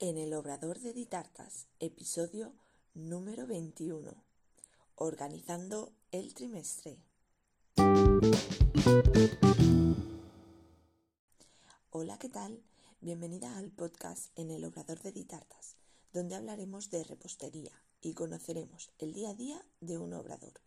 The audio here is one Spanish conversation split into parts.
En el Obrador de Ditartas, episodio número 21. Organizando el trimestre. Hola, ¿qué tal? Bienvenida al podcast En el Obrador de Ditartas, donde hablaremos de repostería y conoceremos el día a día de un obrador.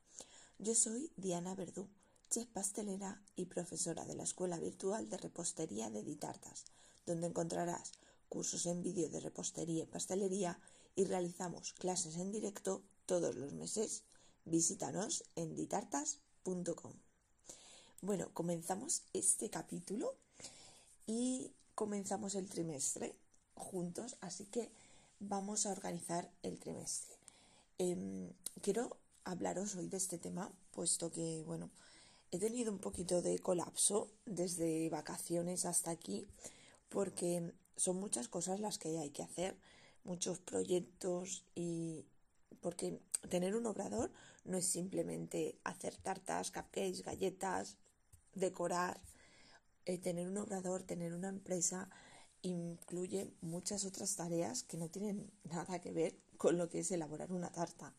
Yo soy Diana Verdú, chef pastelera y profesora de la Escuela Virtual de Repostería de Ditartas, donde encontrarás cursos en vídeo de repostería y pastelería y realizamos clases en directo todos los meses. Visítanos en ditartas.com. Bueno, comenzamos este capítulo y comenzamos el trimestre juntos, así que vamos a organizar el trimestre. Em, quiero hablaros hoy de este tema, puesto que, bueno, he tenido un poquito de colapso desde vacaciones hasta aquí, porque son muchas cosas las que hay que hacer, muchos proyectos y porque tener un obrador no es simplemente hacer tartas, cupcakes, galletas, decorar. Eh, tener un obrador, tener una empresa incluye muchas otras tareas que no tienen nada que ver con lo que es elaborar una tarta.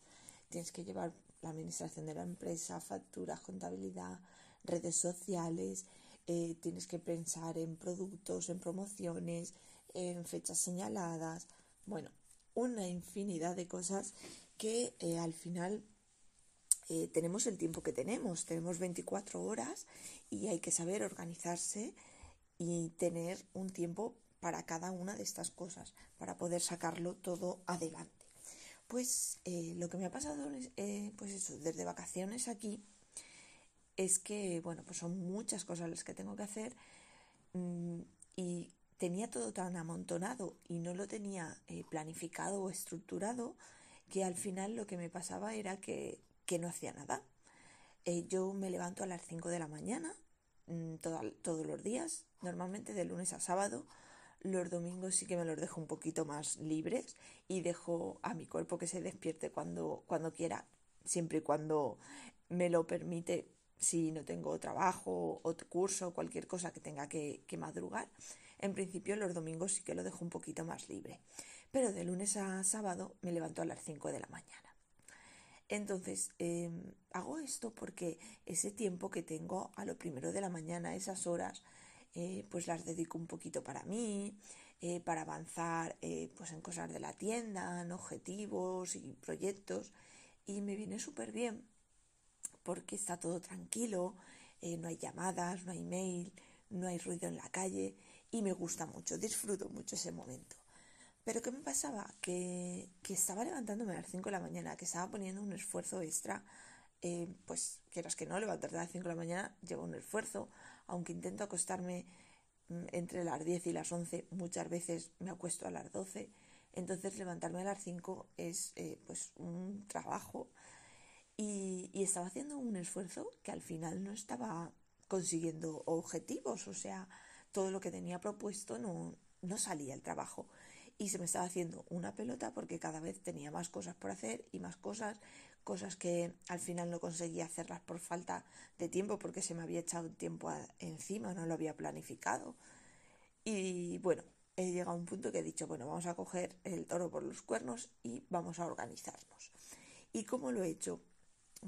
Tienes que llevar la administración de la empresa, facturas, contabilidad, redes sociales, eh, tienes que pensar en productos, en promociones, en fechas señaladas, bueno, una infinidad de cosas que eh, al final eh, tenemos el tiempo que tenemos, tenemos 24 horas y hay que saber organizarse y tener un tiempo para cada una de estas cosas, para poder sacarlo todo adelante. Pues lo que me ha pasado, pues eso, desde vacaciones aquí, es que, bueno, pues son muchas cosas las que tengo que hacer mm, y tenía todo tan amontonado y no lo tenía eh, planificado o estructurado que al final lo que me pasaba era que, no hacía nada. Eh, yo me levanto a las 5 de la mañana mm, todos los días, normalmente de lunes a sábado. Los domingos sí que me los dejo un poquito más libres y dejo a mi cuerpo que se despierte cuando, cuando quiera, siempre y cuando me lo permite si no tengo trabajo o curso, cualquier cosa que tenga que, madrugar. En principio los domingos sí que lo dejo un poquito más libre, pero de lunes a sábado me levanto a las 5 de la mañana. Entonces, em, hago esto porque ese tiempo que tengo a lo primero de la mañana, esas horas, eh, pues las dedico un poquito para mí, eh, para avanzar eh, pues en cosas de la tienda, en objetivos y proyectos, y me viene súper bien porque está todo tranquilo, eh, no hay llamadas, no hay mail, no hay ruido en la calle y me gusta mucho, disfruto mucho ese momento. Pero ¿qué me pasaba? Que, estaba levantándome a las 5 de la mañana, que estaba poniendo un esfuerzo extra, eh, pues quieras que no, levantarte a las 5 de la mañana lleva un esfuerzo, aunque intento acostarme mm, entre las 10 y las 11, muchas veces me acuesto a las 12, entonces levantarme a las 5 es eh, pues un trabajo y, estaba haciendo un esfuerzo que al final no estaba consiguiendo objetivos, o sea, todo lo que tenía propuesto no, no salía el trabajo y se me estaba haciendo una pelota porque cada vez tenía más cosas por hacer y más cosas, cosas que al final no conseguía hacerlas por falta de tiempo porque se me había echado tiempo encima, no lo había planificado. Y bueno, he llegado a un punto que he dicho, bueno, vamos a coger el toro por los cuernos y vamos a organizarnos. ¿Y cómo lo he hecho?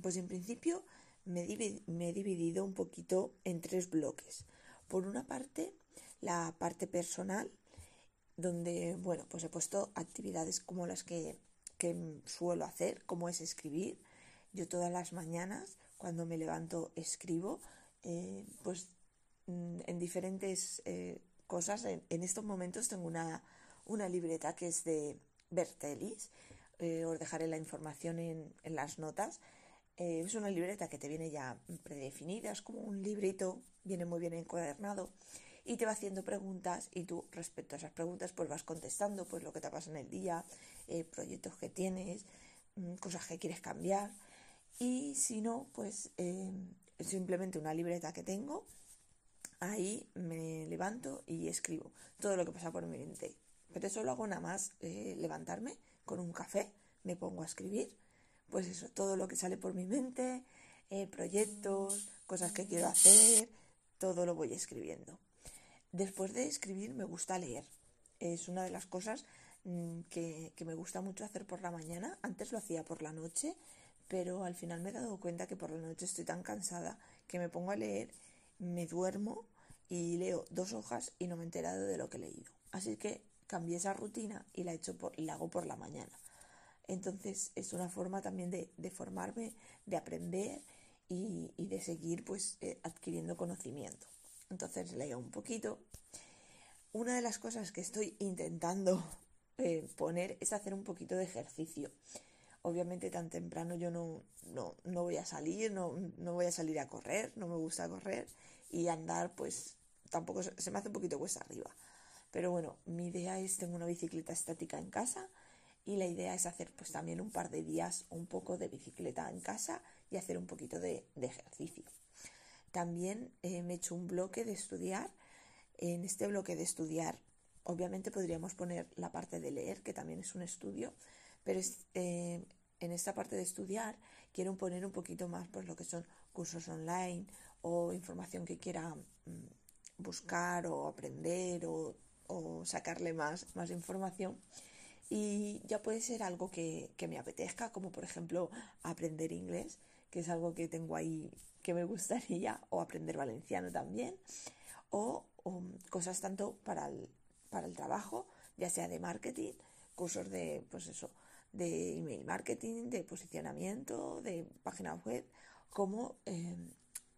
Pues en principio me, he dividido un poquito en tres bloques. Por una parte, la parte personal, donde, bueno, pues he puesto actividades como las que, suelo hacer, como es escribir. Yo todas las mañanas, cuando me levanto, escribo, eh, pues mm, en diferentes eh, cosas. En, estos momentos tengo una, libreta que es de Bertelis. Eh, os dejaré la información en, en las notas eh, es una libreta que te viene ya predefinida, es como un librito, viene muy bien encuadernado y te va haciendo preguntas y tú respecto a esas preguntas pues vas contestando pues lo que te pasa en el día, eh, proyectos que tienes, mm, cosas que quieres cambiar y si no pues eh, simplemente una libreta que tengo, ahí me levanto y escribo todo lo que pasa por mi mente. Pero eso lo hago nada más levantarme con un café, me pongo a escribir pues eso, todo lo que sale por mi mente, eh, proyectos, cosas que quiero hacer, todo lo voy escribiendo. Después de escribir me gusta leer. Es una de las cosas mm, que, que me gusta mucho hacer por la mañana. Antes lo hacía por la noche, pero al final me he dado cuenta que por la noche estoy tan cansada que me pongo a leer, me duermo y leo dos hojas y no me he enterado de lo que he leído. Así que cambié esa rutina y la, he hecho por, la hago por la mañana. Entonces es una forma también de, formarme, de aprender y, de seguir pues eh, adquiriendo conocimiento. Entonces leo un poquito. Una de las cosas que estoy intentando eh, poner es hacer un poquito de ejercicio. Obviamente tan temprano yo no, no, no voy a salir, no, no, voy a salir a correr, no me gusta correr y andar pues tampoco se me hace un poquito cuesta arriba. Pero bueno, mi idea es, tengo una bicicleta estática en casa y la idea es hacer pues también un par de días un poco de bicicleta en casa y hacer un poquito de, ejercicio. También eh, me he hecho un bloque de estudiar. En este bloque de estudiar, obviamente podríamos poner la parte de leer, que también es un estudio, pero eh, en esta parte de estudiar quiero poner un poquito más pues lo que son cursos online o información que quiera mm, buscar o aprender o, sacarle más, más información. Y ya puede ser algo que, me apetezca, como por ejemplo aprender inglés, que es algo que tengo ahí que me gustaría, o aprender valenciano también, o, cosas tanto para el, para el trabajo, ya sea de marketing, cursos de, pues eso, de email marketing, de posicionamiento, de página web, como em,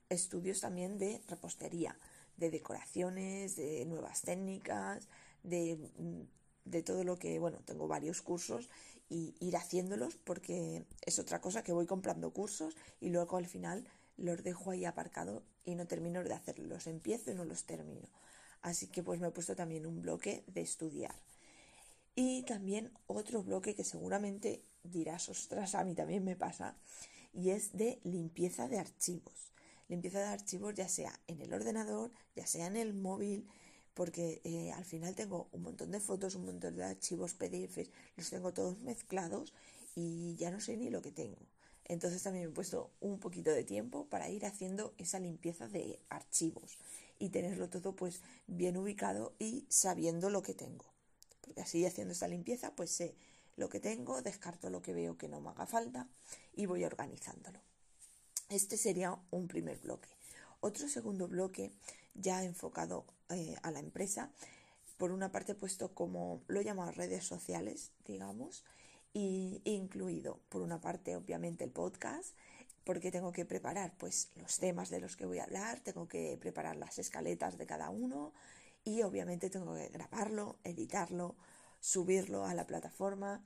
estudios también de repostería, de decoraciones, de nuevas técnicas, de, mm, de todo lo que, bueno, tengo varios cursos y ir haciéndolos porque es otra cosa que voy comprando cursos y luego al final los dejo ahí aparcados y no termino de hacerlos. Los empiezo y no los termino. Así que pues me he puesto también un bloque de estudiar. Y también otro bloque que seguramente dirás, ostras, a mí también me pasa, y es de limpieza de archivos. Limpieza de archivos ya sea en el ordenador, ya sea en el móvil, porque eh, al final tengo un montón de fotos, un montón de archivos PDFs, los tengo todos mezclados y ya no sé ni lo que tengo. Entonces también me he puesto un poquito de tiempo para ir haciendo esa limpieza de archivos y tenerlo todo pues bien ubicado y sabiendo lo que tengo porque así haciendo esta limpieza pues sé lo que tengo, descarto lo que veo que no me haga falta y voy organizándolo. Este sería un primer bloque. Otro segundo bloque ya enfocado eh, a la empresa, por una parte puesto como lo he llamado redes sociales, digamos, y incluido por una parte obviamente el podcast, porque tengo que preparar pues los temas de los que voy a hablar, tengo que preparar las escaletas de cada uno, y obviamente tengo que grabarlo, editarlo, subirlo a la plataforma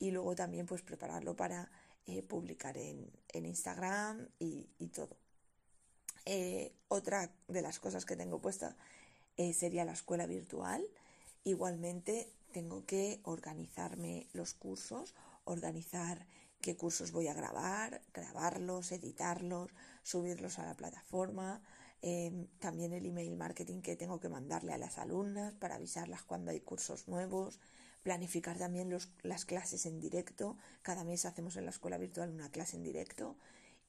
y luego también pues prepararlo para eh, publicar en, Instagram y, todo. Eh, otra de las cosas que tengo puesta eh, sería la escuela virtual. Igualmente tengo que organizarme los cursos, organizar qué cursos voy a grabar, grabarlos, editarlos, subirlos a la plataforma, Em, también el email marketing que tengo que mandarle a las alumnas para avisarlas cuando hay cursos nuevos, planificar también los, las clases en directo. Cada mes hacemos en la escuela virtual una clase en directo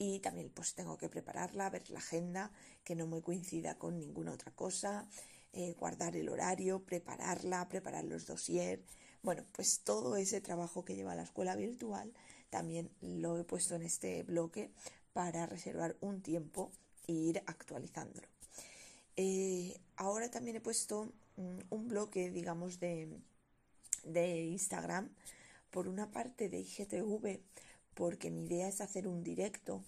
y también pues tengo que prepararla, ver la agenda, que no me coincida con ninguna otra cosa, eh, guardar el horario, prepararla, preparar los dossiers. Bueno, pues todo ese trabajo que lleva la escuela virtual también lo he puesto en este bloque para reservar un tiempo ir actualizándolo. Eh, ahora también he puesto mm, un bloque, digamos, de, de Instagram, por una parte de IGTV, porque mi idea es hacer un directo.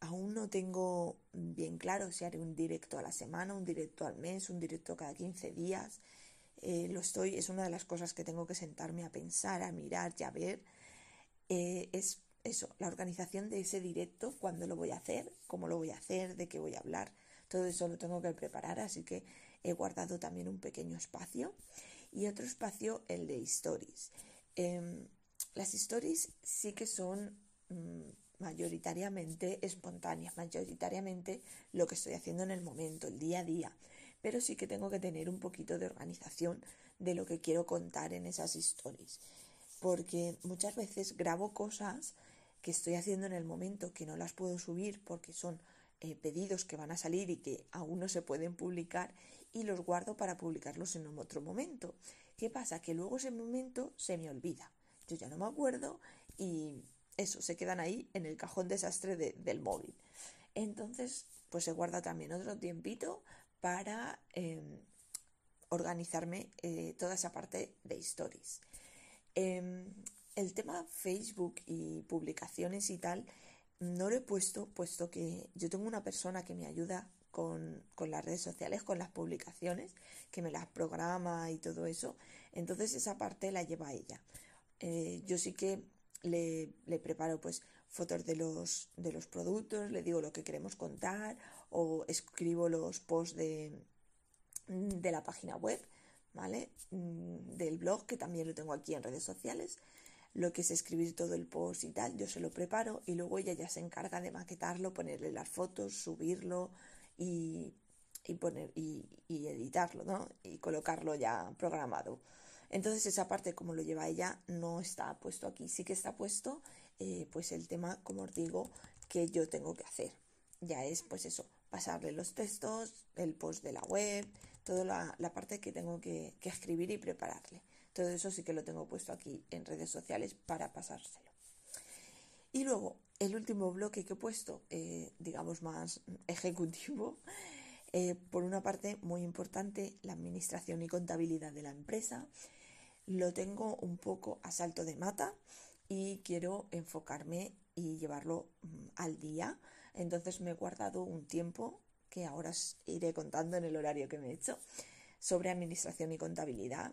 Aún no tengo bien claro si haré un directo a la semana, un directo al mes, un directo cada 15 días. Eh, lo estoy, es una de las cosas que tengo que sentarme a pensar, a mirar y a ver. Eh, es eso, la organización de ese directo, cuándo lo voy a hacer, cómo lo voy a hacer, de qué voy a hablar. Todo eso lo tengo que preparar, así que he guardado también un pequeño espacio y otro espacio, el de stories. Em, las stories sí que son mm, mayoritariamente espontáneas, mayoritariamente lo que estoy haciendo en el momento, el día a día, pero sí que tengo que tener un poquito de organización de lo que quiero contar en esas stories, porque muchas veces grabo cosas que estoy haciendo en el momento que no las puedo subir porque son eh, pedidos que van a salir y que aún no se pueden publicar y los guardo para publicarlos en otro momento. ¿Qué pasa? Que luego ese momento se me olvida. Yo ya no me acuerdo y eso, se quedan ahí en el cajón desastre del móvil. Entonces, pues se guarda también otro tiempito para em, organizarme eh, toda esa parte de stories. Em, el tema Facebook y publicaciones y tal no lo he puesto puesto que yo tengo una persona que me ayuda con, las redes sociales, con las publicaciones, que me las programa y todo eso. Entonces esa parte la lleva ella. Eh, yo sí que le, preparo pues fotos de los, de los productos, le digo lo que queremos contar o escribo los posts de, de la página web, ¿vale? Mm, del blog, que también lo tengo aquí en redes sociales. Lo que es escribir todo el post y tal, yo se lo preparo y luego ella ya se encarga de maquetarlo, ponerle las fotos, subirlo y, poner y, y editarlo, ¿no? Y colocarlo ya programado. Entonces esa parte como lo lleva ella no está puesto aquí. Sí que está puesto eh, pues el tema, como os digo, que yo tengo que hacer. Ya es pues eso, pasarle los textos, el post de la web, toda la, parte que tengo que, escribir y prepararle. Todo eso sí que lo tengo puesto aquí en redes sociales para pasárselo. Y luego, el último bloque que he puesto, eh, digamos más ejecutivo, eh, por una parte muy importante, la administración y contabilidad de la empresa, lo tengo un poco a salto de mata y quiero enfocarme y llevarlo mm, al día. Entonces me he guardado un tiempo que ahora os iré contando en el horario que me he hecho sobre administración y contabilidad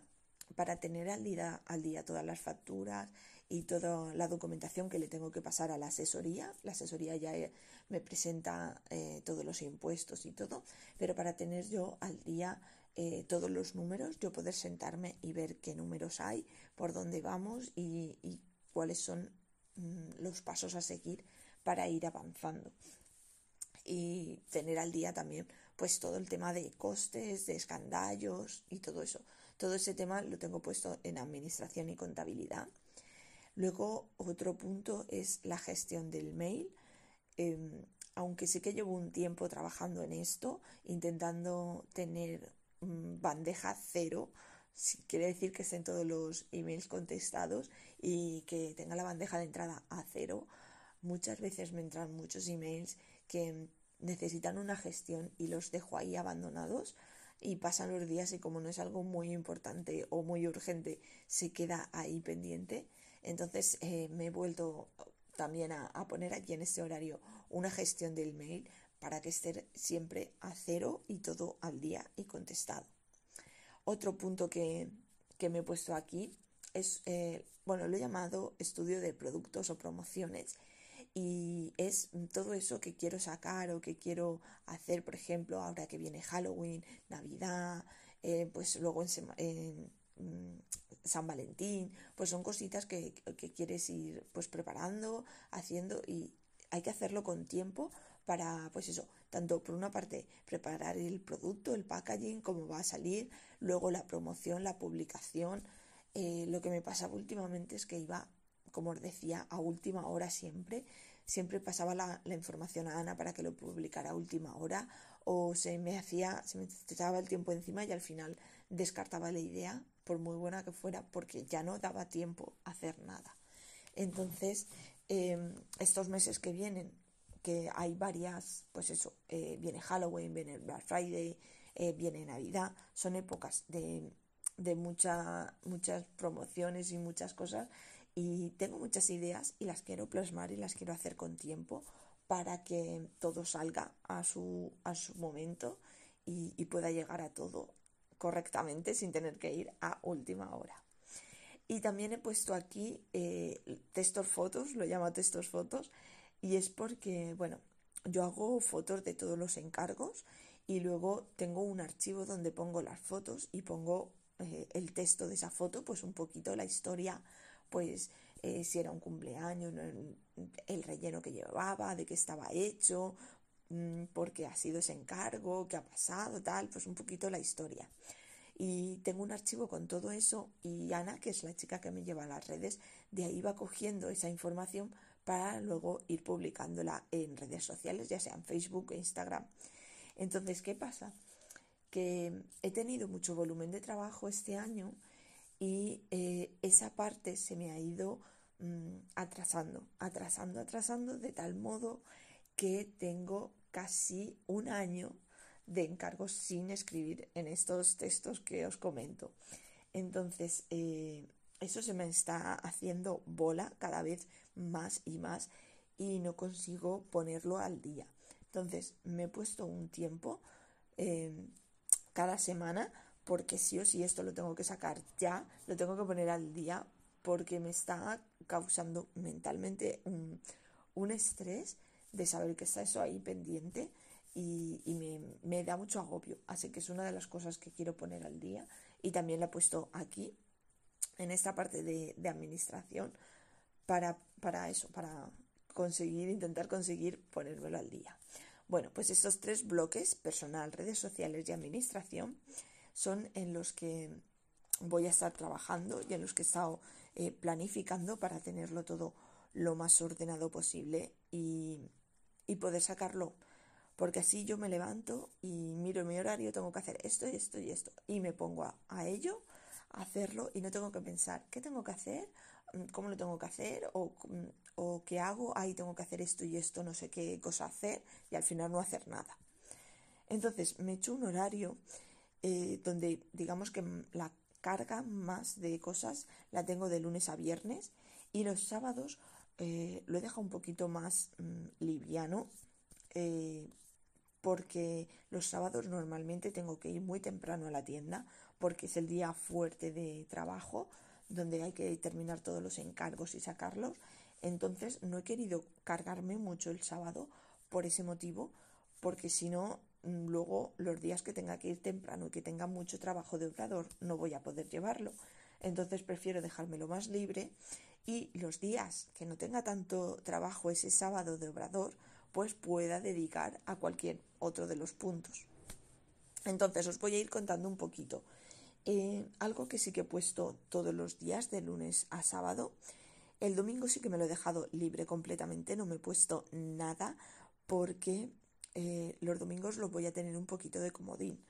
para tener al día, al día todas las facturas y toda la documentación que le tengo que pasar a la asesoría. La asesoría ya eh, me presenta eh, todos los impuestos y todo, pero para tener yo al día eh, todos los números, yo poder sentarme y ver qué números hay, por dónde vamos y, cuáles son mm, los pasos a seguir para ir avanzando. Y tener al día también pues todo el tema de costes, de escandallos y todo eso. Todo ese tema lo tengo puesto en administración y contabilidad. Luego otro punto es la gestión del mail. Em, aunque sí que llevo un tiempo trabajando en esto, intentando tener bandeja cero, si quiere decir que estén todos los emails contestados y que tenga la bandeja de entrada a cero. Muchas veces me entran muchos emails que necesitan una gestión y los dejo ahí abandonados y pasan los días y como no es algo muy importante o muy urgente, se queda ahí pendiente. Entonces eh, me he vuelto también a, a, poner aquí en este horario una gestión del mail para que esté siempre a cero y todo al día y contestado. Otro punto que, me he puesto aquí es, eh, bueno, lo he llamado estudio de productos o promociones y es todo eso que quiero sacar o que quiero hacer, por ejemplo, ahora que viene Halloween, Navidad, eh, pues luego en, mm, San Valentín, pues son cositas que, que, quieres ir pues preparando, haciendo y hay que hacerlo con tiempo para, pues eso, tanto por una parte preparar el producto, el packaging, cómo va a salir, luego la promoción, la publicación. Eh, lo que me pasaba últimamente es que iba, como os decía, a última hora siempre. Siempre pasaba la, información a Ana para que lo publicara a última hora o se me hacía, se me echaba el tiempo encima y al final descartaba la idea, por muy buena que fuera, porque ya no daba tiempo a hacer nada. Entonces, em, estos meses que vienen que hay varias, pues eso, eh, viene Halloween, viene Black Friday, eh, viene Navidad, son épocas de, de muchas promociones y muchas cosas y tengo muchas ideas y las quiero plasmar y las quiero hacer con tiempo para que todo salga a su, a su momento y, pueda llegar a todo correctamente sin tener que ir a última hora. Y también he puesto aquí eh, textos fotos, lo llamo textos fotos, y es porque, bueno, yo hago fotos de todos los encargos y luego tengo un archivo donde pongo las fotos y pongo eh, el texto de esa foto, pues un poquito la historia, pues eh, si era un cumpleaños, el relleno que llevaba, de qué estaba hecho, mm, por qué ha sido ese encargo, qué ha pasado, tal, pues un poquito la historia. Y tengo un archivo con todo eso y Ana, que es la chica que me lleva a las redes, de ahí va cogiendo esa información para luego ir publicándola en redes sociales, ya sea en Facebook o Instagram. Entonces, ¿qué pasa? Que he tenido mucho volumen de trabajo este año y eh, esa parte se me ha ido mm, atrasando, atrasando, atrasando de tal modo que tengo casi un año de encargos sin escribir en estos textos que os comento. Entonces, eh, eso se me está haciendo bola cada vez más y más y no consigo ponerlo al día. Entonces, me he puesto un tiempo eh, cada semana porque sí o sí esto lo tengo que sacar ya, lo tengo que poner al día porque me está causando mentalmente un, un estrés de saber que está eso ahí pendiente y, me, da mucho agobio. Así que es una de las cosas que quiero poner al día y también la he puesto aquí, en esta parte de, administración, para, para eso, para conseguir, intentar conseguir ponérmelo al día. Bueno, pues estos tres bloques, personal, redes sociales y administración, son en los que voy a estar trabajando y en los que he estado eh, planificando para tenerlo todo lo más ordenado posible y, poder sacarlo porque así yo me levanto y miro mi horario, tengo que hacer esto y esto y esto, y me pongo a, ello, a hacerlo, y no tengo que pensar qué tengo que hacer, cómo lo tengo que hacer, o, mm, o qué hago, ahí tengo que hacer esto y esto, no sé qué cosa hacer, y al final no hacer nada. Entonces me echo un horario eh, donde digamos que la carga más de cosas la tengo de lunes a viernes y los sábados eh, lo he dejado un poquito más mm, liviano eh, porque los sábados normalmente tengo que ir muy temprano a la tienda porque es el día fuerte de trabajo donde hay que terminar todos los encargos y sacarlos. Entonces no he querido cargarme mucho el sábado por ese motivo, porque si no, mm, luego los días que tenga que ir temprano y que tenga mucho trabajo de obrador, no voy a poder llevarlo. Entonces prefiero dejármelo más libre y los días que no tenga tanto trabajo ese sábado de obrador, pues pueda dedicar a cualquier otro de los puntos. Entonces os voy a ir contando un poquito. Eh, algo que sí que he puesto todos los días, de lunes a sábado. El domingo sí que me lo he dejado libre completamente, no me he puesto nada porque eh, los domingos los voy a tener un poquito de comodín.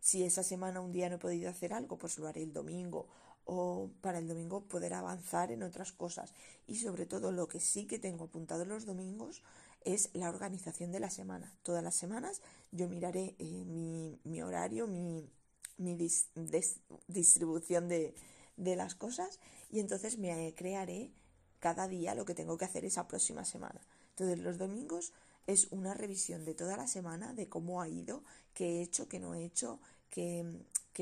Si esa semana un día no he podido hacer algo, pues lo haré el domingo o para el domingo poder avanzar en otras cosas. Y sobre todo lo que sí que tengo apuntado los domingos es la organización de la semana. Todas las semanas yo miraré eh, mi, horario, mi, distribución de, las cosas y entonces me crearé cada día lo que tengo que hacer esa próxima semana. Entonces los domingos es una revisión de toda la semana, de cómo ha ido, qué he hecho, qué no he hecho, qué,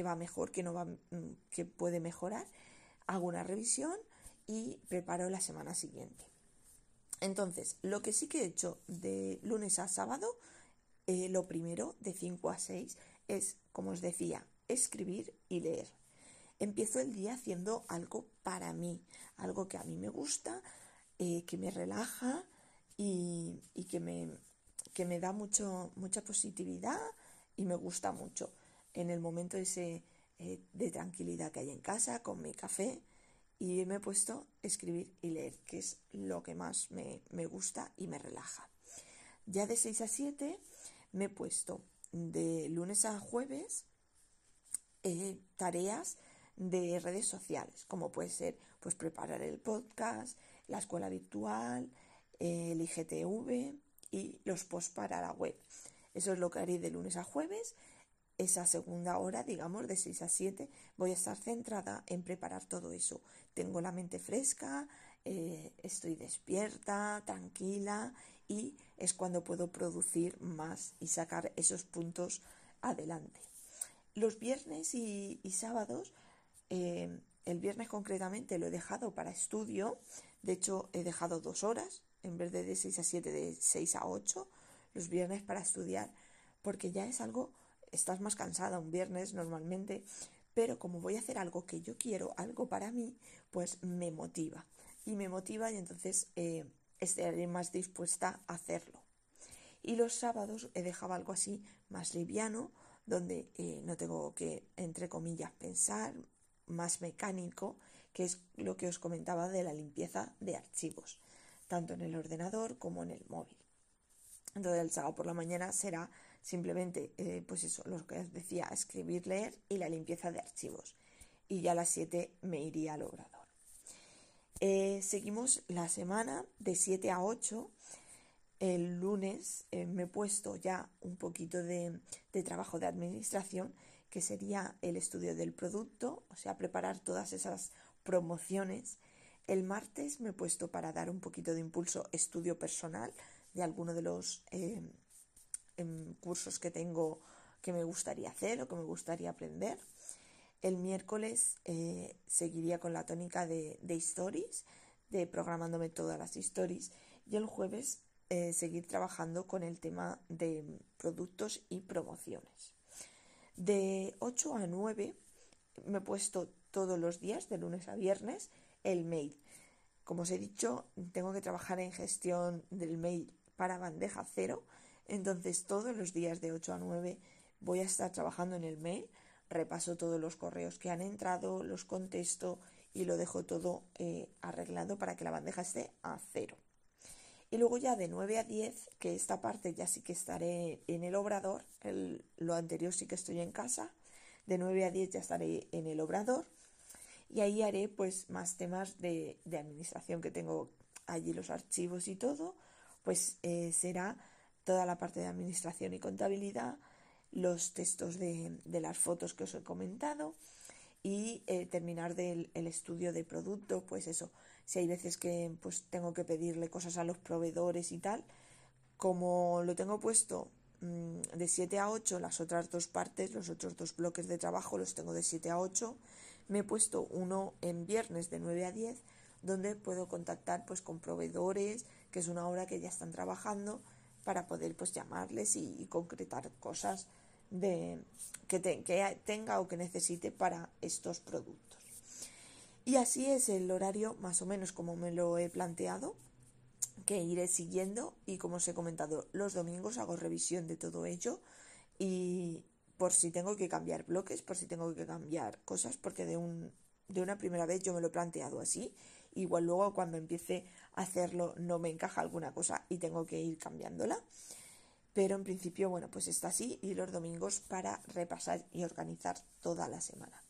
va mejor, qué no va, mm, qué puede mejorar. Hago una revisión y preparo la semana siguiente. Entonces, lo que sí que he hecho de lunes a sábado, eh, lo primero, de 5 a 6, es, como os decía, escribir y leer. Empiezo el día haciendo algo para mí, algo que a mí me gusta, eh, que me relaja y, que, me, que, me, da mucho, mucha positividad y me gusta mucho. En el momento ese eh, de tranquilidad que hay en casa, con mi café, y me he puesto a escribir y leer, que es lo que más me, gusta y me relaja. Ya de 6 a 7 me he puesto de lunes a jueves eh, tareas de redes sociales, como puede ser pues preparar el podcast, la escuela virtual, el IGTV y los posts para la web. Eso es lo que haré de lunes a jueves esa segunda hora, digamos, de 6 a 7, voy a estar centrada en preparar todo eso. Tengo la mente fresca, eh, estoy despierta, tranquila y es cuando puedo producir más y sacar esos puntos adelante. Los viernes y, sábados, eh, el viernes concretamente lo he dejado para estudio, de hecho he dejado dos horas, en vez de de 6 a 7, de 6 a 8, los viernes para estudiar, porque ya es algo estás más cansada un viernes normalmente, pero como voy a hacer algo que yo quiero, algo para mí, pues me motiva. Y me motiva y entonces eh, estaré más dispuesta a hacerlo. Y los sábados he dejado algo así más liviano, donde eh, no tengo que, entre comillas, pensar, más mecánico, que es lo que os comentaba de la limpieza de archivos, tanto en el ordenador como en el móvil. Entonces el sábado por la mañana será simplemente, eh, pues eso, lo que os decía, escribir, leer y la limpieza de archivos. y ya a las 7 me iría al obrador. Eh, seguimos la semana de 7 a 8. El lunes eh, me he puesto ya un poquito de, trabajo de administración, que sería el estudio del producto, o sea, preparar todas esas promociones. El martes me he puesto para dar un poquito de impulso estudio personal de alguno de los eh, em, cursos que tengo que me gustaría hacer o que me gustaría aprender. El miércoles eh, seguiría con la tónica de, de, stories, de programándome todas las stories. Y el jueves eh, seguir trabajando con el tema de productos y promociones. De 8 a 9 me he puesto todos los días, de lunes a viernes, el mail. Como os he dicho, tengo que trabajar en gestión del mail para bandeja cero. Entonces todos los días de 8 a 9 voy a estar trabajando en el mail. Repaso todos los correos que han entrado, los contesto y lo dejo todo eh, arreglado para que la bandeja esté a cero. Y luego ya de 9 a 10, que esta parte ya sí que estaré en el obrador, lo anterior sí que estoy en casa, de 9 a 10 ya estaré en el obrador. Y ahí haré pues más temas de, de administración que tengo allí los archivos y todo, pues eh, será toda la parte de administración y contabilidad, los textos de, las fotos que os he comentado y eh, terminar del el estudio de producto, pues eso, si hay veces que pues tengo que pedirle cosas a los proveedores y tal, como lo tengo puesto mm, de 7 a 8, las otras dos partes, los otros dos bloques de trabajo los tengo de 7 a 8, me he puesto uno en viernes de 9 a 10, donde puedo contactar pues con proveedores, que es una hora que ya están trabajando para poder pues llamarles y, concretar cosas de, que, que tenga o que necesite para estos productos. Y así es el horario más o menos como me lo he planteado, que iré siguiendo y como os he comentado, los domingos hago revisión de todo ello y por si tengo que cambiar bloques, por si tengo que cambiar cosas, porque de, un, de una primera vez yo me lo he planteado así igual luego cuando empiece a hacerlo no me encaja alguna cosa y tengo que ir cambiándola. Pero en principio, bueno, pues está así y los domingos para repasar y organizar toda la semana.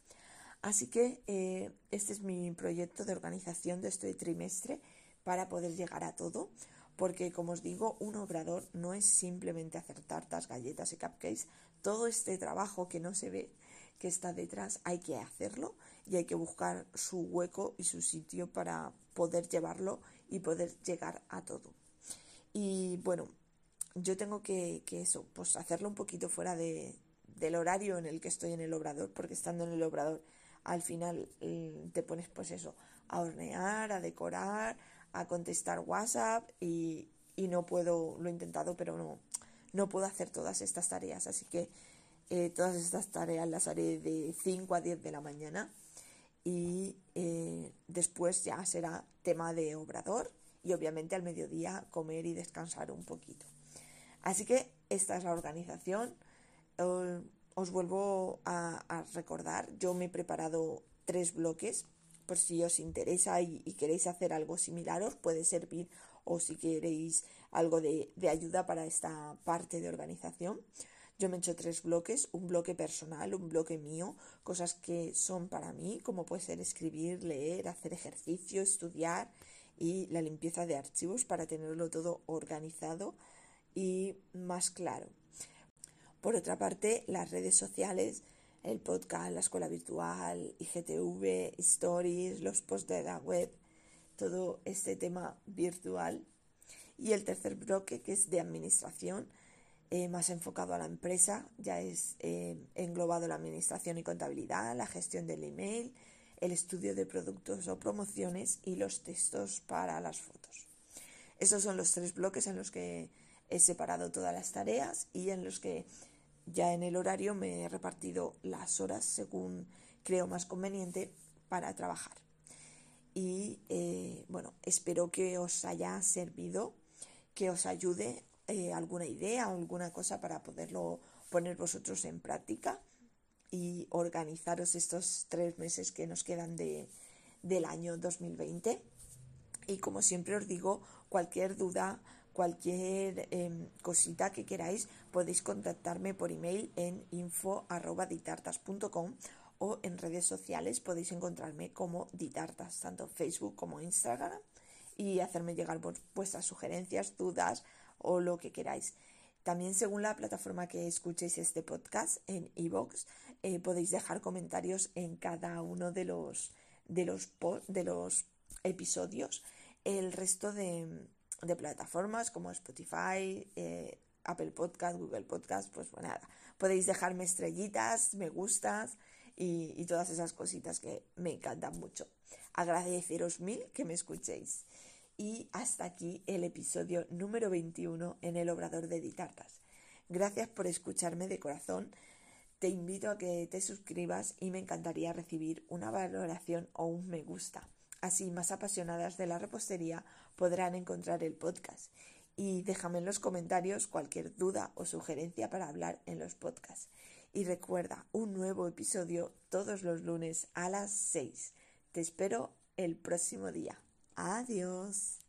Así que eh, este es mi proyecto de organización de este trimestre para poder llegar a todo, porque como os digo, un obrador no es simplemente hacer tartas, galletas y cupcakes, todo este trabajo que no se ve, que está detrás, hay que hacerlo y hay que buscar su hueco y su sitio para poder llevarlo y poder llegar a todo. Y bueno, yo tengo que, eso, pues hacerlo un poquito fuera de, del horario en el que estoy en el obrador, porque estando en el obrador al final mm, te pones pues eso, a hornear, a decorar, a contestar WhatsApp y, y no puedo, lo he intentado, pero no, no puedo hacer todas estas tareas. Así que eh, todas estas tareas las haré de 5 a 10 de la mañana y eh, después ya será tema de obrador y obviamente al mediodía comer y descansar un poquito. Así que esta es la organización. Os vuelvo a, recordar, yo me he preparado tres bloques por si os interesa y, queréis hacer algo similar, os puede servir o si queréis algo de ayuda para esta parte de organización. Yo me he hecho tres bloques, un bloque personal, un bloque mío, cosas que son para mí, como puede ser escribir, leer, hacer ejercicio, estudiar y la limpieza de archivos para tenerlo todo organizado y más claro. Por otra parte, las redes sociales, el podcast, la escuela virtual, IGTV, stories, los posts de la web, todo este tema virtual. Y el tercer bloque, que es de administración, eh, más enfocado a la empresa, ya es eh, englobado la administración y contabilidad, la gestión del email, el estudio de productos o promociones y los textos para las fotos. Estos son los tres bloques en los que he separado todas las tareas y en los que ya en el horario me he repartido las horas según creo más conveniente para trabajar. Y eh, bueno, espero que os haya servido, que os ayude eh, alguna idea alguna cosa para poderlo poner vosotros en práctica y organizaros estos tres meses que nos quedan de, del año 2020. Y como siempre os digo, cualquier duda, cualquier em, cosita que queráis, podéis contactarme por email en info.ditartas.com o en redes sociales podéis encontrarme como Ditartas, tanto Facebook como Instagram, y hacerme llegar vuestras sugerencias, dudas o lo que queráis. También según la plataforma que escuchéis este podcast en iVoox, eh, podéis dejar comentarios en cada uno de los, de los, de los episodios. El resto de, plataformas como Spotify, eh, Apple Podcast, Google Podcast, pues bueno, nada, podéis dejarme estrellitas, me gustas y, todas esas cositas que me encantan mucho. Agradeceros mil que me escuchéis. Y hasta aquí el episodio número 21 en el Obrador de Ditartas. Gracias por escucharme de corazón. Te invito a que te suscribas y me encantaría recibir una valoración o un me gusta. Así más apasionadas de la repostería podrán encontrar el podcast. Y déjame en los comentarios cualquier duda o sugerencia para hablar en los podcasts. Y recuerda, un nuevo episodio todos los lunes a las 6. Te espero el próximo día. Adiós.